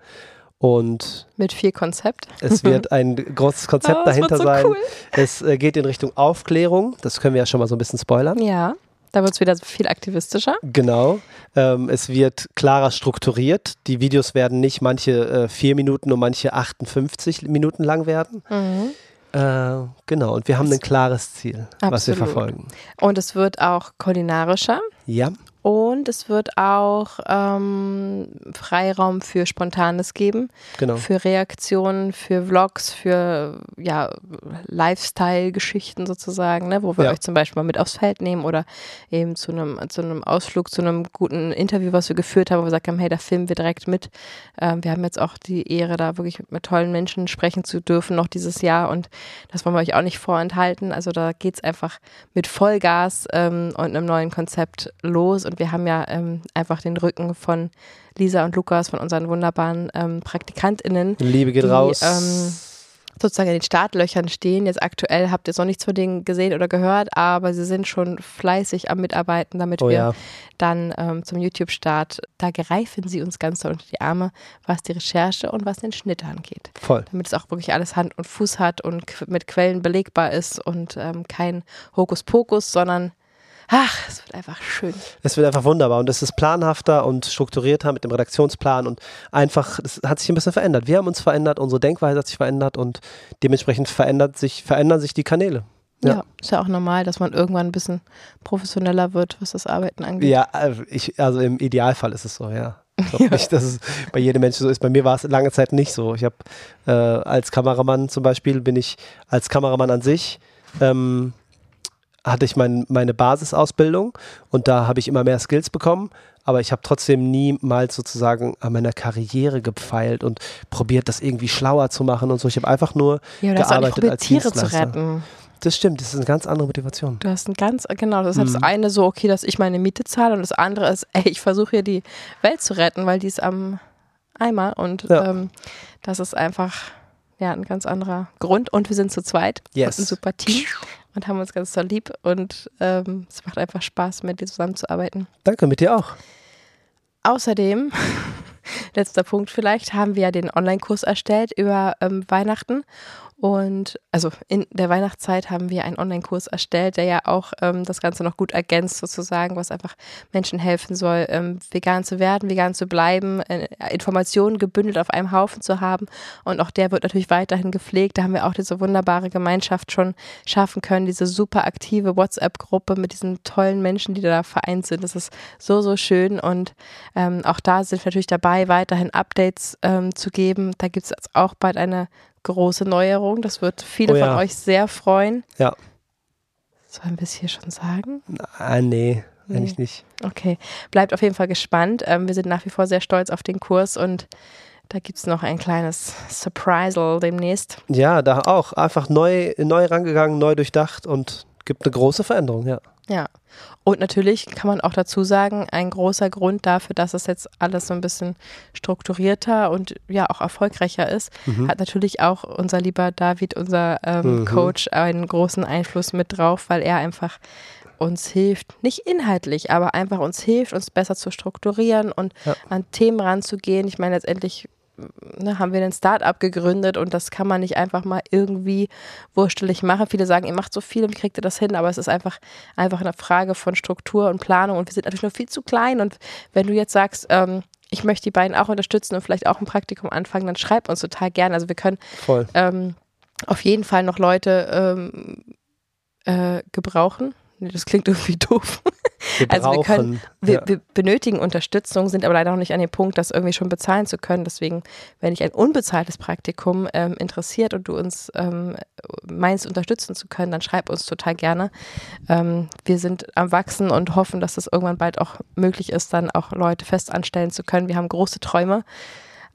Und Mit viel Konzept. es wird <laughs> ein großes Konzept Oh, dahinter so sein. cool. Es äh, geht in Richtung Aufklärung. Das können wir ja schon mal so ein bisschen spoilern. Ja. Da wird es wieder viel aktivistischer. Genau. Ähm, es wird klarer strukturiert. Die Videos werden nicht manche äh, vier Minuten und manche 58 Minuten lang werden. Mhm. Äh, genau. Und wir haben ein klares Ziel, was wir Absolut. verfolgen. Und es wird auch kulinarischer. Ja, Und es wird auch ähm, Freiraum für Spontanes geben, genau. für Reaktionen, für Vlogs, für ja, Lifestyle-Geschichten sozusagen, ne, wo wir Ja. euch zum Beispiel mal mit aufs Feld nehmen oder eben zu einem, zu einem Ausflug, zu einem guten Interview, was wir geführt haben, wo wir gesagt haben, hey, da filmen wir direkt mit. Ähm, wir haben jetzt auch die Ehre, da wirklich mit tollen Menschen sprechen zu dürfen noch dieses Jahr und das wollen wir euch auch nicht vorenthalten. Also da geht es einfach mit Vollgas ähm, und einem neuen Konzept los und wir haben ja ähm, einfach den Rücken von Lisa und Lukas, von unseren wunderbaren ähm, PraktikantInnen, Liebe geht die, raus. ähm, sozusagen in den Startlöchern stehen. Jetzt aktuell habt ihr jetzt noch nichts von denen gesehen oder gehört, aber sie sind schon fleißig am Mitarbeiten, damit oh wir ja. dann ähm, zum YouTube-Start, da greifen sie uns ganz doll unter die Arme, was die Recherche und was den Schnitt angeht. Voll. Damit es auch wirklich alles Hand und Fuß hat und mit Quellen belegbar ist und ähm, kein Hokuspokus, sondern ach, es wird einfach schön. Es wird einfach wunderbar und es ist planhafter und strukturierter mit dem Redaktionsplan und einfach, es hat sich ein bisschen verändert. Wir haben uns verändert, unsere Denkweise hat sich verändert und dementsprechend verändert sich, verändern sich die Kanäle. Ja. Ja. ist ja auch normal, dass man irgendwann ein bisschen professioneller wird, was das Arbeiten angeht. Ja, äh, ich, also im Idealfall ist es so, ja. Ich glaube <laughs> nicht, dass es bei jedem Menschen so ist. Bei mir war es lange Zeit nicht so. Ich habe äh, als Kameramann zum Beispiel, bin ich als Kameramann an sich, ähm, hatte ich mein, meine Basisausbildung und da habe ich immer mehr Skills bekommen, aber ich habe trotzdem niemals sozusagen an meiner Karriere gepfeilt und probiert, das irgendwie schlauer zu machen und so. Ich habe einfach nur Ja, gearbeitet probiert, als Tiere zu retten. Das stimmt, das ist eine ganz andere Motivation. Du hast ein ganz, genau, das ist Mhm. das eine so, okay, dass ich meine Miete zahle und das andere ist, <laughs> ey, ich versuche hier die Welt zu retten, weil die ist am Eimer und Ja. ähm, das ist einfach ja ein ganz anderer Grund und wir sind zu zweit Yes. und ein super Team und haben uns ganz doll lieb und ähm, es macht einfach Spaß, mit dir zusammenzuarbeiten. Danke, mit dir auch. Außerdem, <laughs> letzter Punkt vielleicht, haben wir ja den Online-Kurs erstellt über ähm, Weihnachten. Und also in der Weihnachtszeit haben wir einen Online-Kurs erstellt, der ja auch ähm, das Ganze noch gut ergänzt, sozusagen, was einfach Menschen helfen soll, ähm, vegan zu werden, vegan zu bleiben, äh, Informationen gebündelt auf einem Haufen zu haben. Und auch der wird natürlich weiterhin gepflegt. Da haben wir auch diese wunderbare Gemeinschaft schon schaffen können, diese super aktive WhatsApp-Gruppe mit diesen tollen Menschen, die da vereint sind. Das ist so, so schön. Und ähm, auch da sind wir natürlich dabei, weiterhin Updates ähm, zu geben. Da gibt es auch bald eine große Neuerung. Das wird viele Oh ja. von euch sehr freuen. Ja. Sollen wir es hier schon sagen? Ah, nee, Nee. eigentlich nicht. Okay, bleibt auf jeden Fall gespannt. Ähm, wir sind nach wie vor sehr stolz auf den Kurs und da gibt es noch ein kleines Surprisal demnächst. Ja, da auch. Einfach neu, neu rangegangen, neu durchdacht und gibt eine große Veränderung, ja. Ja. Und natürlich kann man auch dazu sagen, ein großer Grund dafür, dass es jetzt alles so ein bisschen strukturierter und ja auch erfolgreicher ist, Mhm. hat natürlich auch unser lieber David, unser ähm, Mhm. Coach, einen großen Einfluss mit drauf, weil er einfach uns hilft, nicht inhaltlich, aber einfach uns hilft, uns besser zu strukturieren und Ja. an Themen ranzugehen. Ich meine, letztendlich ne, haben wir ein Start-up gegründet und das kann man nicht einfach mal irgendwie wurstelig machen. Viele sagen, ihr macht so viel und wie kriegt ihr das hin, aber es ist einfach, einfach eine Frage von Struktur und Planung und wir sind natürlich noch viel zu klein und wenn du jetzt sagst, ähm, ich möchte die beiden auch unterstützen und vielleicht auch ein Praktikum anfangen, dann schreib uns total gerne. Also wir können ähm, auf jeden Fall noch Leute ähm, äh, gebrauchen. Nee, das klingt <laughs> irgendwie doof. Wir Also wir können- Wir, ja. wir benötigen Unterstützung, sind aber leider noch nicht an dem Punkt, das irgendwie schon bezahlen zu können. Deswegen, wenn dich ein unbezahltes Praktikum ähm, interessiert und du uns ähm, meinst, unterstützen zu können, dann schreib uns total gerne. Ähm, wir sind am Wachsen und hoffen, dass es irgendwann bald auch möglich ist, dann auch Leute fest anstellen zu können. Wir haben große Träume,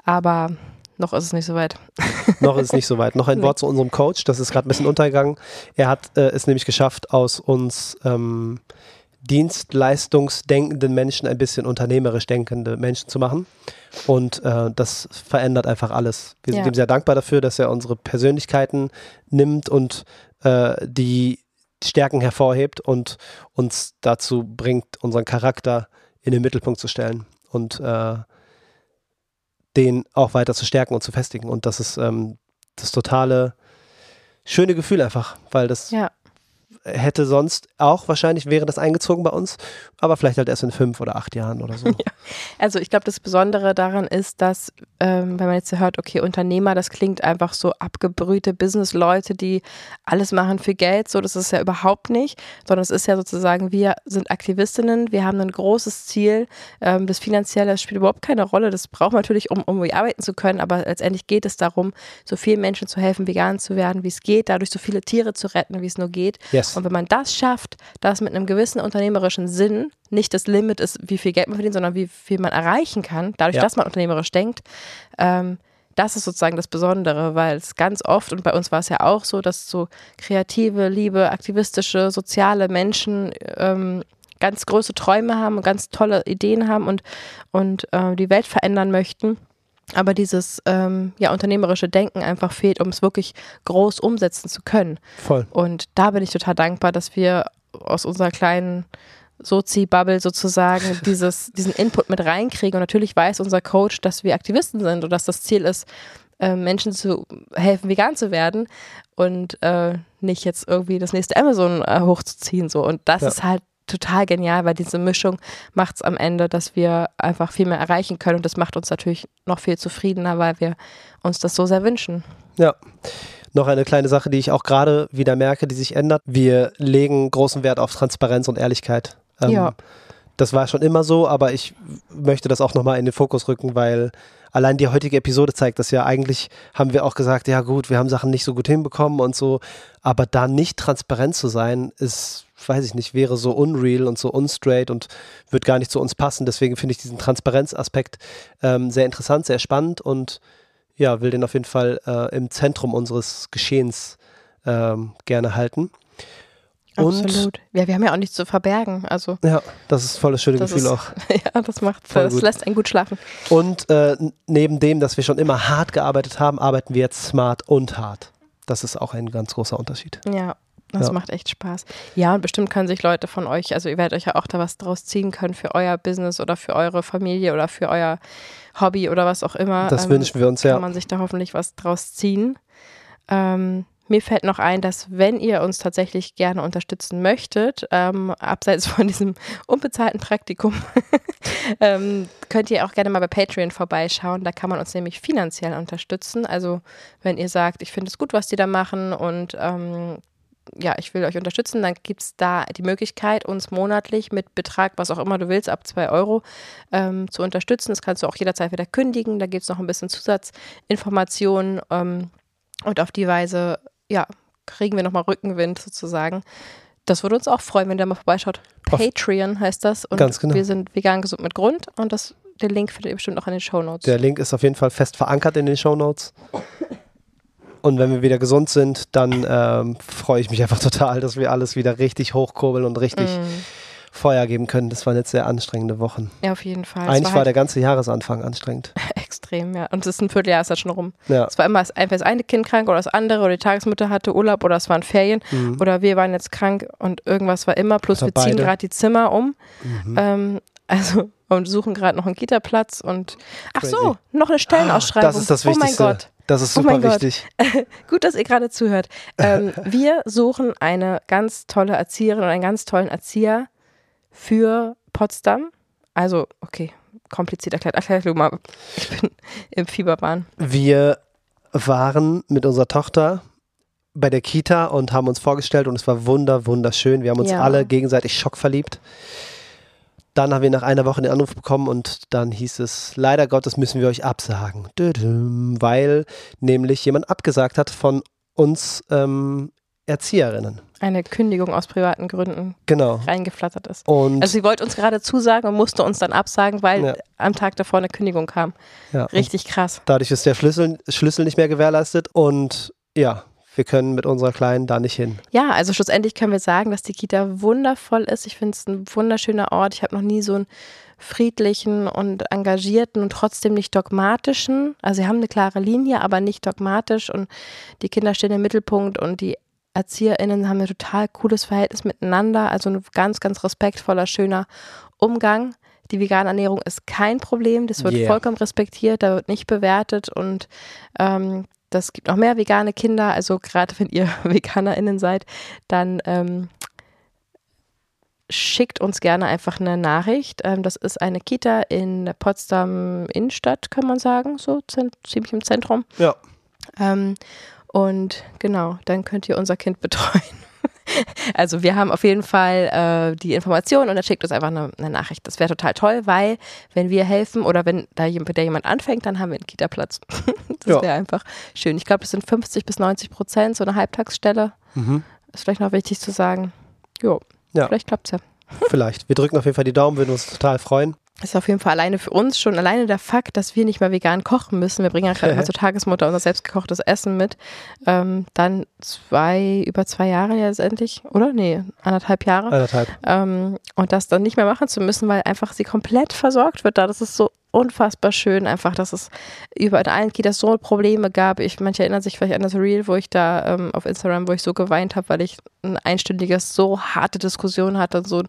aber noch ist es nicht so weit. <laughs> Noch ist es nicht so weit. Noch ein. Wort zu unserem Coach, das ist gerade ein bisschen untergegangen. Er hat äh, es nämlich geschafft, aus uns ähm, dienstleistungsdenkenden Menschen ein bisschen unternehmerisch denkende Menschen zu machen. Und äh, das verändert einfach alles. Wir sind Ja. ihm sehr dankbar dafür, dass er unsere Persönlichkeiten nimmt und äh, die Stärken hervorhebt und uns dazu bringt, unseren Charakter in den Mittelpunkt zu stellen und äh, den auch weiter zu stärken und zu festigen. Und das ist ähm, das totale schöne Gefühl einfach, weil das Ja. Hätte sonst auch wahrscheinlich wäre das eingezogen bei uns, aber vielleicht halt erst in fünf oder acht Jahren oder so. <laughs> Also ich glaube, das Besondere daran ist, dass, ähm, wenn man jetzt hört, okay, Unternehmer, das klingt einfach so abgebrühte Businessleute, die alles machen für Geld, so das ist ja überhaupt nicht, sondern es ist ja sozusagen, wir sind Aktivistinnen, wir haben ein großes Ziel, ähm, das Finanzielle das spielt überhaupt keine Rolle, das braucht man natürlich, um, um arbeiten zu können, aber letztendlich geht es darum, so vielen Menschen zu helfen, vegan zu werden, wie es geht, dadurch so viele Tiere zu retten, wie es nur geht. Yes. Und wenn man das schafft, das mit einem gewissen unternehmerischen Sinn, nicht das Limit ist, wie viel Geld man verdient, sondern wie viel man erreichen kann, dadurch, Ja. dass man unternehmerisch denkt, ähm, das ist sozusagen das Besondere, weil es ganz oft, und bei uns war es ja auch so, dass so kreative, liebe, aktivistische, soziale Menschen ähm, ganz große Träume haben und ganz tolle Ideen haben und, und äh, die Welt verändern möchten. Aber dieses ähm, ja, unternehmerische Denken einfach fehlt, um es wirklich groß umsetzen zu können. Voll. Und da bin ich total dankbar, dass wir aus unserer kleinen Sozi-Bubble sozusagen <laughs> dieses, diesen Input mit reinkriegen. Und natürlich weiß unser Coach, dass wir Aktivisten sind und dass das Ziel ist, äh, Menschen zu helfen, vegan zu werden und äh, nicht jetzt irgendwie das nächste Amazon äh, hochzuziehen. So. Und das Ja. ist halt total genial, weil diese Mischung macht es am Ende, dass wir einfach viel mehr erreichen können. Und das macht uns natürlich noch viel zufriedener, weil wir uns das so sehr wünschen. Ja. Noch eine kleine Sache, die ich auch gerade wieder merke, die sich ändert. Wir legen großen Wert auf Transparenz und Ehrlichkeit. Ähm, Ja. Das war schon immer so, aber ich möchte das auch nochmal in den Fokus rücken, weil allein die heutige Episode zeigt das ja. Eigentlich haben wir auch gesagt, ja gut, wir haben Sachen nicht so gut hinbekommen und so, aber da nicht transparent zu sein, ist, weiß ich nicht, wäre so unreal und so unstraight und wird gar nicht zu uns passen. Deswegen finde ich diesen Transparenzaspekt ähm, sehr interessant, sehr spannend und ja, will den auf jeden Fall äh, im Zentrum unseres Geschehens ähm, gerne halten. Und Absolut. Ja, wir haben ja auch nichts zu verbergen. Also ja, das ist voll das schöne Das Gefühl ist- auch. <laughs> ja, das macht, Voll das gut. lässt einen gut schlafen. Und äh, neben dem, dass wir schon immer hart gearbeitet haben, arbeiten wir jetzt smart und hart. Das ist auch ein ganz großer Unterschied. Ja, das Ja. macht echt Spaß. Ja, und bestimmt können sich Leute von euch, also ihr werdet euch ja auch da was draus ziehen können für euer Business oder für eure Familie oder für euer Hobby oder was auch immer. Das Ähm, wünschen wir uns Kann ja. man sich da hoffentlich was draus ziehen. Ähm, mir fällt noch ein, dass wenn ihr uns tatsächlich gerne unterstützen möchtet, ähm, abseits <laughs> von diesem unbezahlten Praktikum, <laughs> ähm, könnt ihr auch gerne mal bei Patreon vorbeischauen. Da kann man uns nämlich finanziell unterstützen. Also wenn ihr sagt, ich finde es gut, was die da machen und ähm, ja, ich will euch unterstützen, dann gibt es da die Möglichkeit, uns monatlich mit Betrag, was auch immer du willst, ab 2 Euro ähm, zu unterstützen. Das kannst du auch jederzeit wieder kündigen. Da gibt es noch ein bisschen Zusatzinformationen ähm, und auf die Weise, ja, kriegen wir nochmal Rückenwind sozusagen. Das würde uns auch freuen, wenn der mal vorbeischaut. Auf- Patreon heißt das. Und Ganz genau. wir sind vegan gesund mit Grund und das, den Link findet ihr bestimmt auch in den Shownotes. Der Link ist auf jeden Fall fest verankert in den Shownotes. Und wenn wir wieder gesund sind, dann ähm, freue ich mich einfach total, dass wir alles wieder richtig hochkurbeln und richtig Mm, Feuer geben können. Das waren jetzt sehr anstrengende Wochen. ja, auf jeden Fall. Eigentlich war, halt der ganze Jahresanfang anstrengend. <laughs> extrem, ja. Und es ist ein Vierteljahr ist das schon rum. Ja. Es war immer das- entweder das eine Kind krank oder das andere oder die Tagesmutter hatte Urlaub oder es waren Ferien Mhm. oder wir waren jetzt krank und irgendwas war immer. Plus Oder wir ziehen gerade die Zimmer um. Mhm. Ähm, also und suchen gerade noch einen Kita-Platz und ach so, Crazy. noch eine Stellenausschreibung. Das ist das oh mein Wichtigste. Gott. Das ist Oh super Gott. wichtig. <laughs> Gut, dass ihr gerade zuhört. Ähm, <laughs> wir suchen eine ganz tolle Erzieherin und einen ganz tollen Erzieher für Potsdam. Also, okay, kompliziert erklärt. Du mal. Ich bin im Fieberbahn. Wir waren mit unserer Tochter bei der Kita und haben uns vorgestellt und es war wunder, wunderschön. Wir haben uns Ja. alle gegenseitig schockverliebt. Dann haben wir nach einer Woche den Anruf bekommen und dann hieß es, leider Gottes müssen wir euch absagen, weil nämlich jemand abgesagt hat von uns ähm, Erzieherinnen. Eine Kündigung aus privaten Gründen Genau. reingeflattert ist. Und Also sie wollte uns gerade zusagen und musste uns dann absagen, weil Ja. am Tag davor eine Kündigung kam. ja, Richtig krass. dadurch ist der Schlüssel, Schlüssel nicht mehr gewährleistet und ja, wir können mit unserer Kleinen da nicht hin. Ja, also schlussendlich können wir sagen, dass die Kita wundervoll ist. Ich finde es ein wunderschöner Ort. Ich habe noch nie so einen friedlichen und engagierten und trotzdem nicht dogmatischen. Also sie haben eine klare Linie, aber nicht dogmatisch und die Kinder stehen im Mittelpunkt und die ErzieherInnen haben ein total cooles Verhältnis miteinander. Also ein ganz, ganz respektvoller, schöner Umgang. Die vegane Ernährung ist kein Problem, das wird Yeah. vollkommen respektiert, da wird nicht bewertet und ähm, das gibt noch mehr vegane Kinder. Also gerade wenn ihr <laughs> VeganerInnen seid, dann ähm, schickt uns gerne einfach eine Nachricht. Ähm, das ist eine Kita in Potsdam Innenstadt, kann man sagen, so ziemlich im Zentrum. Ja. Ähm, und genau, dann könnt ihr unser Kind <laughs> betreuen. <laughs> Also wir haben auf jeden Fall äh, die Information und dann schickt uns einfach eine, eine Nachricht. Das wäre total toll, weil wenn wir helfen oder wenn da da jemand anfängt, dann haben wir einen Kita-Platz. <laughs> das Ja. wäre einfach schön. Ich glaube, das sind 50 bis 90 Prozent, so eine Halbtagsstelle. Mhm. Ist vielleicht noch wichtig zu sagen. Jo, Ja. vielleicht klappt es ja. Vielleicht. Wir drücken auf jeden Fall die Daumen, würden uns total freuen. Ist auf jeden Fall alleine für uns schon alleine der Fakt, dass wir nicht mehr vegan kochen müssen. Wir bringen ja gerade <laughs> immer zur Tagesmutter unser selbstgekochtes Essen mit. Ähm, dann zwei, über zwei Jahre ja letztendlich, oder? Nee, anderthalb Jahre. Anderthalb. Ähm, und das dann nicht mehr machen zu müssen, weil einfach sie komplett versorgt wird da. Das ist so unfassbar schön, einfach, dass es über in allen Kitas so Probleme gab. Ich, manche erinnern sich vielleicht an das Reel, wo ich da ähm, auf Instagram, wo ich so geweint habe, weil ich ein einstündiges, so harte Diskussion hatte und so ein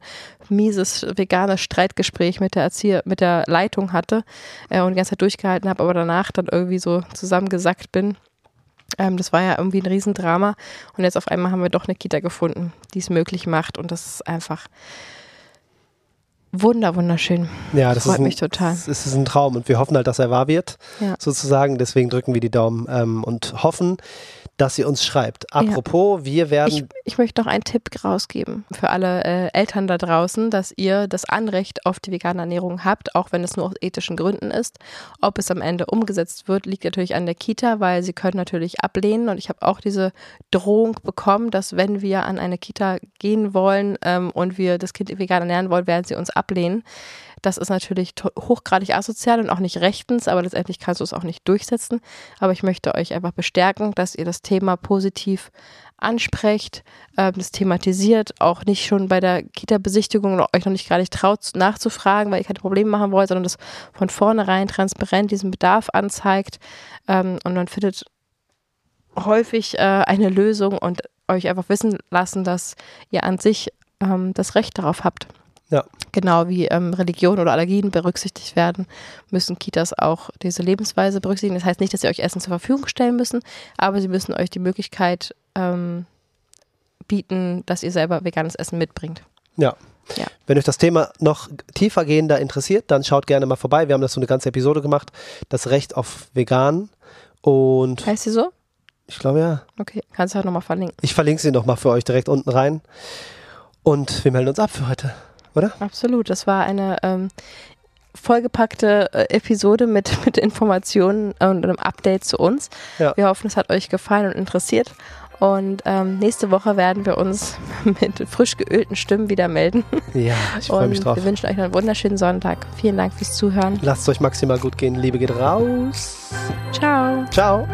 mieses veganes Streitgespräch mit der Erzieher, mit der Leitung hatte äh, und die ganze Zeit durchgehalten habe, aber danach dann irgendwie so zusammengesackt bin. Ähm, das war ja irgendwie ein Riesendrama. Und jetzt auf einmal haben wir doch eine Kita gefunden, die es möglich macht. Und das ist einfach wunder, wunderschön. Ja, das Freut ist ein, mich total. Es ist ein Traum und wir hoffen halt, dass er wahr wird, Ja. sozusagen. Deswegen drücken wir die Daumen ähm, und hoffen, dass ihr uns schreibt. Apropos, wir Ich, werden. ich möchte noch einen Tipp rausgeben für alle äh, Eltern da draußen, dass ihr das Anrecht auf die vegane Ernährung habt, auch wenn es nur aus ethischen Gründen ist. Ob es am Ende umgesetzt wird, liegt natürlich an der Kita, weil sie können natürlich ablehnen. Und ich habe auch diese Drohung bekommen, dass wenn wir an eine Kita gehen wollen ähm, und wir das Kind vegan ernähren wollen, werden sie uns ablehnen. Das ist natürlich hochgradig asozial und auch nicht rechtens, aber letztendlich kannst du es auch nicht durchsetzen. Aber ich möchte euch einfach bestärken, dass ihr das Thema positiv ansprecht, ähm, das thematisiert, auch nicht schon bei der Kita-Besichtigung euch noch nicht nicht traut nachzufragen, weil ihr keine Probleme machen wollt, sondern das von vornherein transparent diesen Bedarf anzeigt ähm, und man findet häufig äh, eine Lösung und euch einfach wissen lassen, dass ihr an sich ähm, das Recht darauf habt. Ja. Genau wie ähm, Religion oder Allergien berücksichtigt werden, müssen Kitas auch diese Lebensweise berücksichtigen. Das heißt nicht, dass sie euch Essen zur Verfügung stellen müssen, aber sie müssen euch die Möglichkeit ähm, bieten, dass ihr selber veganes Essen mitbringt. Ja. Ja. Wenn euch das Thema noch tiefergehender interessiert, dann schaut gerne mal vorbei. Wir haben das so eine ganze Episode gemacht. Das Recht auf vegan. Und Heißt sie so? ich glaube ja. Okay, kannst du halt nochmal verlinken. Ich verlinke sie nochmal für euch direkt unten rein. Und wir melden uns ab für heute, oder? Absolut. Das war eine ähm, vollgepackte äh, Episode mit, <laughs> mit Informationen und einem Update zu uns. Ja. Wir hoffen, es hat euch gefallen und interessiert. Und ähm, nächste Woche werden wir uns <laughs> mit frisch geölten Stimmen wieder melden. Ja, ich <laughs> freue mich drauf. wir wünschen euch noch einen wunderschönen Sonntag. Vielen Dank fürs Zuhören. Lasst es euch maximal gut gehen. Liebe geht raus. Ciao. Ciao.